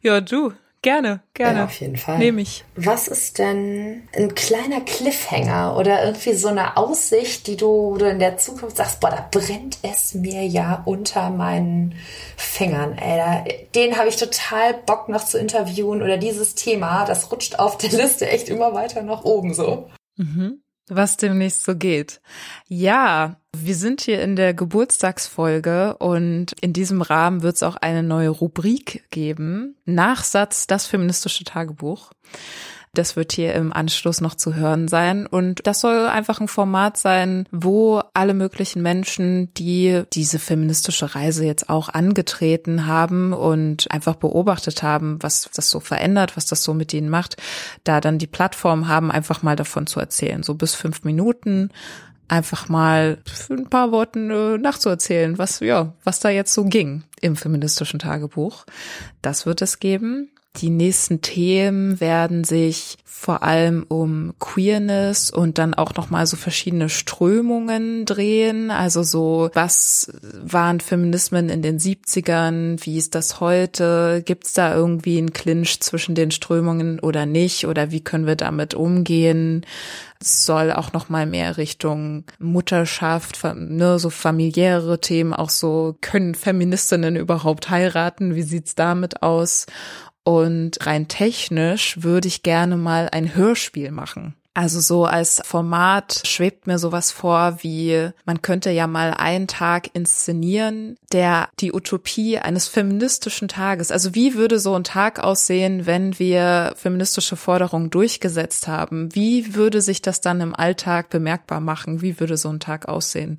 Ja, du. Gerne, gerne. Ja, auf jeden Fall. Nehme ich. Was ist denn ein kleiner Cliffhanger oder irgendwie so eine Aussicht, die du, du in der Zukunft sagst, boah, da brennt es mir ja unter meinen Fingern, ey. Da, den habe ich total Bock noch zu interviewen oder dieses Thema, das rutscht auf der Liste echt immer weiter nach oben so. Mhm was demnächst so geht. Ja, wir sind hier in der Geburtstagsfolge und in diesem Rahmen wird es auch eine neue Rubrik geben. Nachsatz, das feministische Tagebuch. Das wird hier im Anschluss noch zu hören sein. Und das soll einfach ein Format sein, wo alle möglichen Menschen, die diese feministische Reise jetzt auch angetreten haben und einfach beobachtet haben, was das so verändert, was das so mit ihnen macht, da dann die Plattform haben, einfach mal davon zu erzählen. So bis fünf Minuten einfach mal ein paar Worten äh, nachzuerzählen, was, ja, was da jetzt so ging im feministischen Tagebuch. Das wird es geben. Die nächsten Themen werden sich vor allem um Queerness und dann auch noch mal so verschiedene Strömungen drehen. Also so, was waren Feminismen in den 70ern? Wie ist das heute? Gibt es da irgendwie einen Clinch zwischen den Strömungen oder nicht? Oder wie können wir damit umgehen? Es soll auch noch mal mehr Richtung Mutterschaft, ne, so familiäre Themen, auch so können Feministinnen überhaupt heiraten? Wie sieht's damit aus? Und rein technisch würde ich gerne mal ein Hörspiel machen. Also so als Format schwebt mir sowas vor, wie man könnte ja mal einen Tag inszenieren, der die Utopie eines feministischen Tages. Also wie würde so ein Tag aussehen, wenn wir feministische Forderungen durchgesetzt haben? Wie würde sich das dann im Alltag bemerkbar machen? Wie würde so ein Tag aussehen?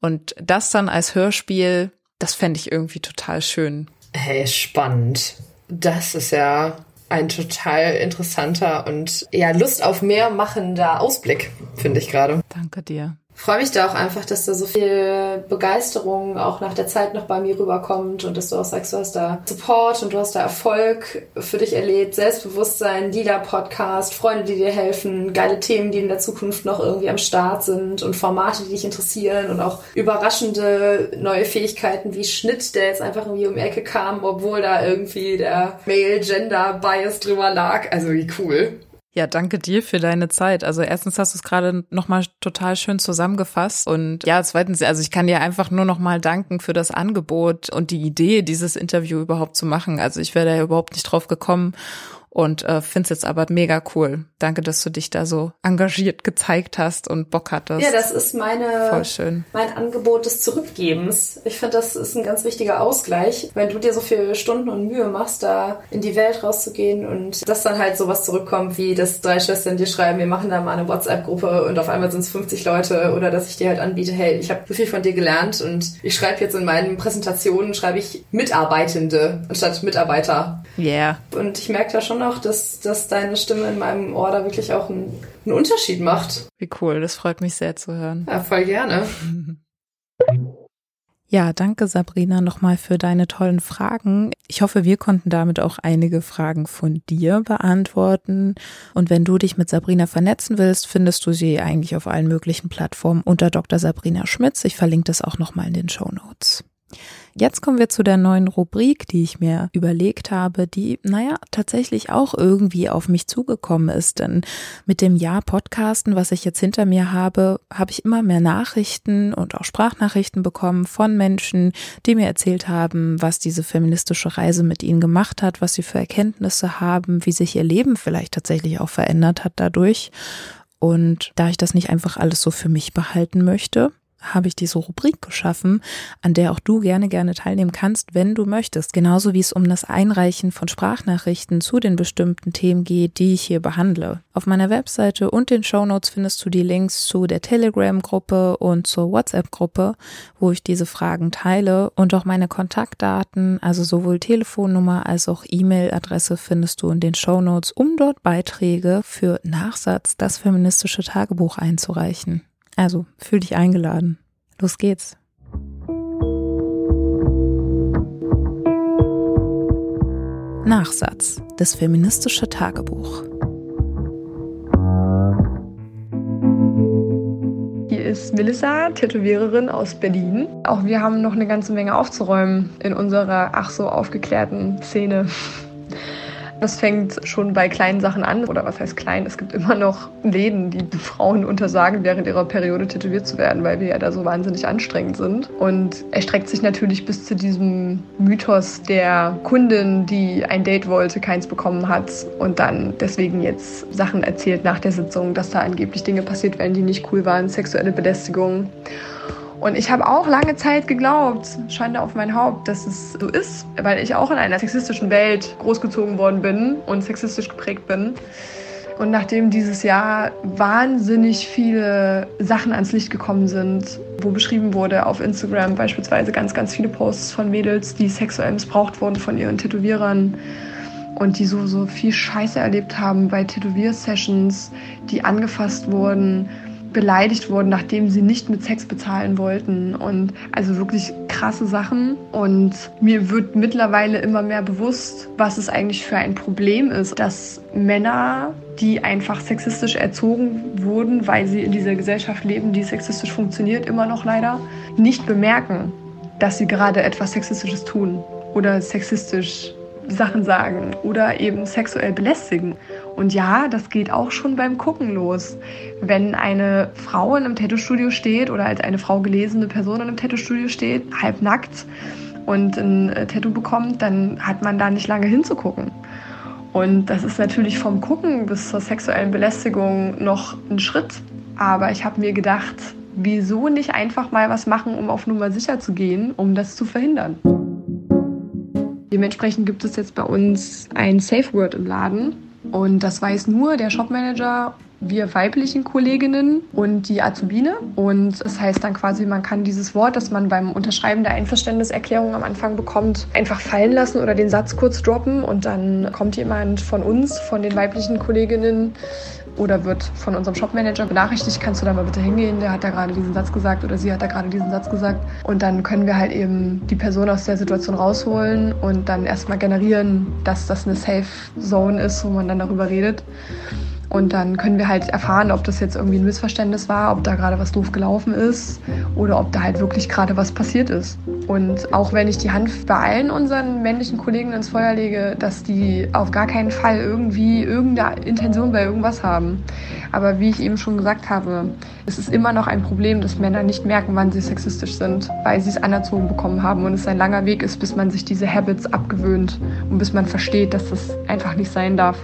Und das dann als Hörspiel, das fände ich irgendwie total schön. Hey, spannend. Das ist ja ein total interessanter und ja Lust auf mehr machender Ausblick, finde ich gerade. Danke dir freue mich da auch einfach, dass da so viel Begeisterung auch nach der Zeit noch bei mir rüberkommt und dass du auch sagst, du hast da Support und du hast da Erfolg für dich erlebt, Selbstbewusstsein, Leader-Podcast, Freunde, die dir helfen, geile Themen, die in der Zukunft noch irgendwie am Start sind und Formate, die dich interessieren und auch überraschende neue Fähigkeiten wie Schnitt, der jetzt einfach irgendwie um die Ecke kam, obwohl da irgendwie der Male-Gender-Bias drüber lag. Also wie cool. Ja, danke dir für deine Zeit. Also erstens hast du es gerade nochmal total schön zusammengefasst und ja, zweitens, also ich kann dir einfach nur nochmal danken für das Angebot und die Idee, dieses Interview überhaupt zu machen. Also ich wäre da überhaupt nicht drauf gekommen und äh, finde es jetzt aber mega cool. Danke, dass du dich da so engagiert gezeigt hast und Bock hattest. Ja, das ist meine, Voll schön. mein Angebot des Zurückgebens. Ich finde, das ist ein ganz wichtiger Ausgleich, wenn du dir so viele Stunden und Mühe machst, da in die Welt rauszugehen und dass dann halt sowas zurückkommt, wie dass drei Schwestern dir schreiben, wir machen da mal eine WhatsApp-Gruppe und auf einmal sind es 50 Leute oder dass ich dir halt anbiete, hey, ich habe so viel von dir gelernt und ich schreibe jetzt in meinen Präsentationen, schreibe ich Mitarbeitende anstatt Mitarbeiter. Yeah. Und ich merke da schon auch, dass, dass deine Stimme in meinem Ohr da wirklich auch einen, einen Unterschied macht. Wie cool, das freut mich sehr zu hören. Ja, voll gerne. [LAUGHS] Ja, danke Sabrina nochmal für deine tollen Fragen. Ich hoffe, wir konnten damit auch einige Fragen von dir beantworten. Und wenn du dich mit Sabrina vernetzen willst, findest du sie eigentlich auf allen möglichen Plattformen unter Dr. Sabrina Schmitz. Ich verlinke das auch nochmal in den Show Notes. Jetzt kommen wir zu der neuen Rubrik, die ich mir überlegt habe, die, naja, tatsächlich auch irgendwie auf mich zugekommen ist. Denn mit dem Jahr Podcasten, was ich jetzt hinter mir habe, habe ich immer mehr Nachrichten und auch Sprachnachrichten bekommen von Menschen, die mir erzählt haben, was diese feministische Reise mit ihnen gemacht hat, was sie für Erkenntnisse haben, wie sich ihr Leben vielleicht tatsächlich auch verändert hat dadurch. Und da ich das nicht einfach alles so für mich behalten möchte, habe ich diese Rubrik geschaffen, an der auch du gerne, gerne teilnehmen kannst, wenn du möchtest. Genauso wie es um das Einreichen von Sprachnachrichten zu den bestimmten Themen geht, die ich hier behandle. Auf meiner Webseite und den Show Notes findest du die Links zu der Telegram-Gruppe und zur WhatsApp-Gruppe, wo ich diese Fragen teile und auch meine Kontaktdaten, also sowohl Telefonnummer als auch E-Mail-Adresse findest du in den Show Notes, um dort Beiträge für Nachsatz das feministische Tagebuch einzureichen. Also, fühl dich eingeladen. Los geht's. Nachsatz. Das feministische Tagebuch. Hier ist Melissa, Tätowiererin aus Berlin. Auch wir haben noch eine ganze Menge aufzuräumen in unserer ach so aufgeklärten Szene. Das fängt schon bei kleinen Sachen an. Oder was heißt klein? Es gibt immer noch Läden, die Frauen untersagen, während ihrer Periode tätowiert zu werden, weil wir ja da so wahnsinnig anstrengend sind. Und er streckt sich natürlich bis zu diesem Mythos der Kundin, die ein Date wollte, keins bekommen hat und dann deswegen jetzt Sachen erzählt nach der Sitzung, dass da angeblich Dinge passiert wären, die nicht cool waren, sexuelle Belästigung. Und ich habe auch lange Zeit geglaubt, Schande auf mein Haupt, dass es so ist, weil ich auch in einer sexistischen Welt großgezogen worden bin und sexistisch geprägt bin. Und nachdem dieses Jahr wahnsinnig viele Sachen ans Licht gekommen sind, wo beschrieben wurde auf Instagram beispielsweise ganz, ganz viele Posts von Mädels, die sexuell missbraucht wurden von ihren Tätowierern und die so, so viel Scheiße erlebt haben bei Tätowier-Sessions, die angefasst wurden, beleidigt wurden, nachdem sie nicht mit Sex bezahlen wollten. Und also wirklich krasse Sachen. Und mir wird mittlerweile immer mehr bewusst, was es eigentlich für ein Problem ist, dass Männer, die einfach sexistisch erzogen wurden, weil sie in dieser Gesellschaft leben, die sexistisch funktioniert, immer noch leider, nicht bemerken, dass sie gerade etwas Sexistisches tun oder sexistisch Sachen sagen oder eben sexuell belästigen. Und ja, das geht auch schon beim Gucken los. Wenn eine Frau in einem Tattoo-Studio steht oder als eine Frau gelesene Person in einem Tattoo-Studio steht, halbnackt und ein äh, Tattoo bekommt, dann hat man da nicht lange hinzugucken. Und das ist natürlich vom Gucken bis zur sexuellen Belästigung noch ein Schritt. Aber ich habe mir gedacht, wieso nicht einfach mal was machen, um auf Nummer sicher zu gehen, um das zu verhindern. Dementsprechend gibt es jetzt bei uns ein Safe Word im Laden. Und das weiß nur der Shopmanager wir weiblichen Kolleginnen und die Azubine. Und das heißt dann quasi, man kann dieses Wort, das man beim Unterschreiben der Einverständniserklärung am Anfang bekommt, einfach fallen lassen oder den Satz kurz droppen und dann kommt jemand von uns, von den weiblichen Kolleginnen oder wird von unserem Shopmanager benachrichtigt, kannst du da mal bitte hingehen, der hat da gerade diesen Satz gesagt oder sie hat da gerade diesen Satz gesagt. Und dann können wir halt eben die Person aus der Situation rausholen und dann erstmal generieren, dass das eine Safe Zone ist, wo man dann darüber redet. Und dann können wir halt erfahren, ob das jetzt irgendwie ein Missverständnis war, ob da gerade was doof gelaufen ist oder ob da halt wirklich gerade was passiert ist. Und auch wenn ich die Hand bei allen unseren männlichen Kollegen ins Feuer lege, dass die auf gar keinen Fall irgendwie irgendeine Intention bei irgendwas haben. Aber wie ich eben schon gesagt habe, es ist immer noch ein Problem, dass Männer nicht merken, wann sie sexistisch sind, weil sie es anerzogen bekommen haben und es ein langer Weg ist, bis man sich diese Habits abgewöhnt und bis man versteht, dass das einfach nicht sein darf.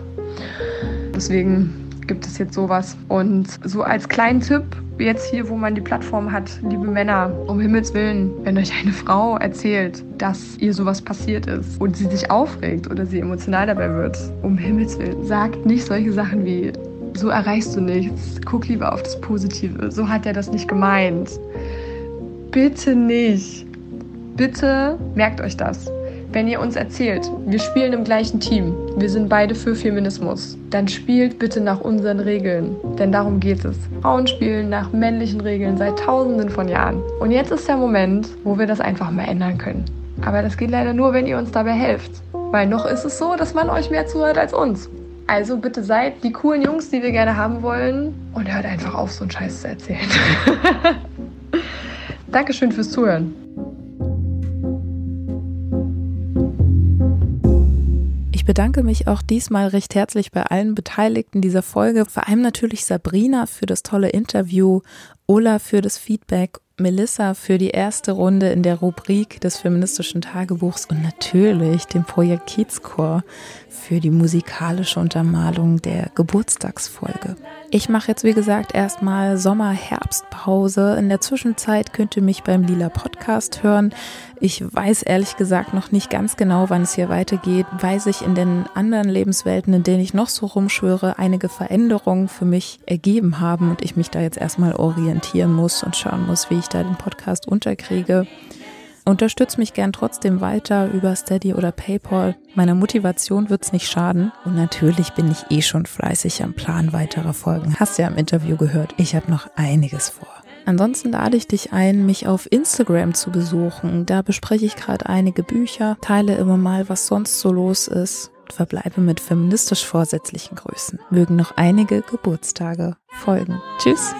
Deswegen gibt es jetzt sowas. Und so als kleinen Tipp, jetzt hier, wo man die Plattform hat, liebe Männer, um Himmels Willen, wenn euch eine Frau erzählt, dass ihr sowas passiert ist und sie sich aufregt oder sie emotional dabei wird, um Himmels Willen, sagt nicht solche Sachen wie, so erreichst du nichts, guck lieber auf das Positive, so hat er das nicht gemeint. Bitte nicht. Bitte merkt euch das. Wenn ihr uns erzählt, wir spielen im gleichen Team, wir sind beide für Feminismus, dann spielt bitte nach unseren Regeln, denn darum geht es. Frauen spielen nach männlichen Regeln seit tausenden von Jahren. Und jetzt ist der Moment, wo wir das einfach mal ändern können. Aber das geht leider nur, wenn ihr uns dabei helft. Weil noch ist es so, dass man euch mehr zuhört als uns. Also bitte seid die coolen Jungs, die wir gerne haben wollen und hört einfach auf, so einen Scheiß zu erzählen. [LAUGHS] Dankeschön fürs Zuhören. Ich bedanke mich auch diesmal recht herzlich bei allen Beteiligten dieser Folge, vor allem natürlich Sabrina für das tolle Interview, Ola für das Feedback, Melissa für die erste Runde in der Rubrik des feministischen Tagebuchs und natürlich dem Projekt Kiezchor für die musikalische Untermalung der Geburtstagsfolge. Ich mache jetzt, wie gesagt, erstmal Sommer-Herbstpause. In der Zwischenzeit könnt ihr mich beim Lila Podcast hören. Ich weiß ehrlich gesagt noch nicht ganz genau, wann es hier weitergeht, weil sich in den anderen Lebenswelten, in denen ich noch so rumschwöre, einige Veränderungen für mich ergeben haben und ich mich da jetzt erstmal orientieren muss und schauen muss, wie ich da den Podcast unterkriege. Unterstützt mich gern trotzdem weiter über Steady oder PayPal. Meiner Motivation wird's nicht schaden. Und natürlich bin ich eh schon fleißig am Plan weiterer Folgen. Hast ja im Interview gehört, ich habe noch einiges vor. Ansonsten lade ich dich ein, mich auf Instagram zu besuchen. Da bespreche ich gerade einige Bücher, teile immer mal, was sonst so los ist und verbleibe mit feministisch vorsätzlichen Grüßen. Mögen noch einige Geburtstage folgen. Tschüss!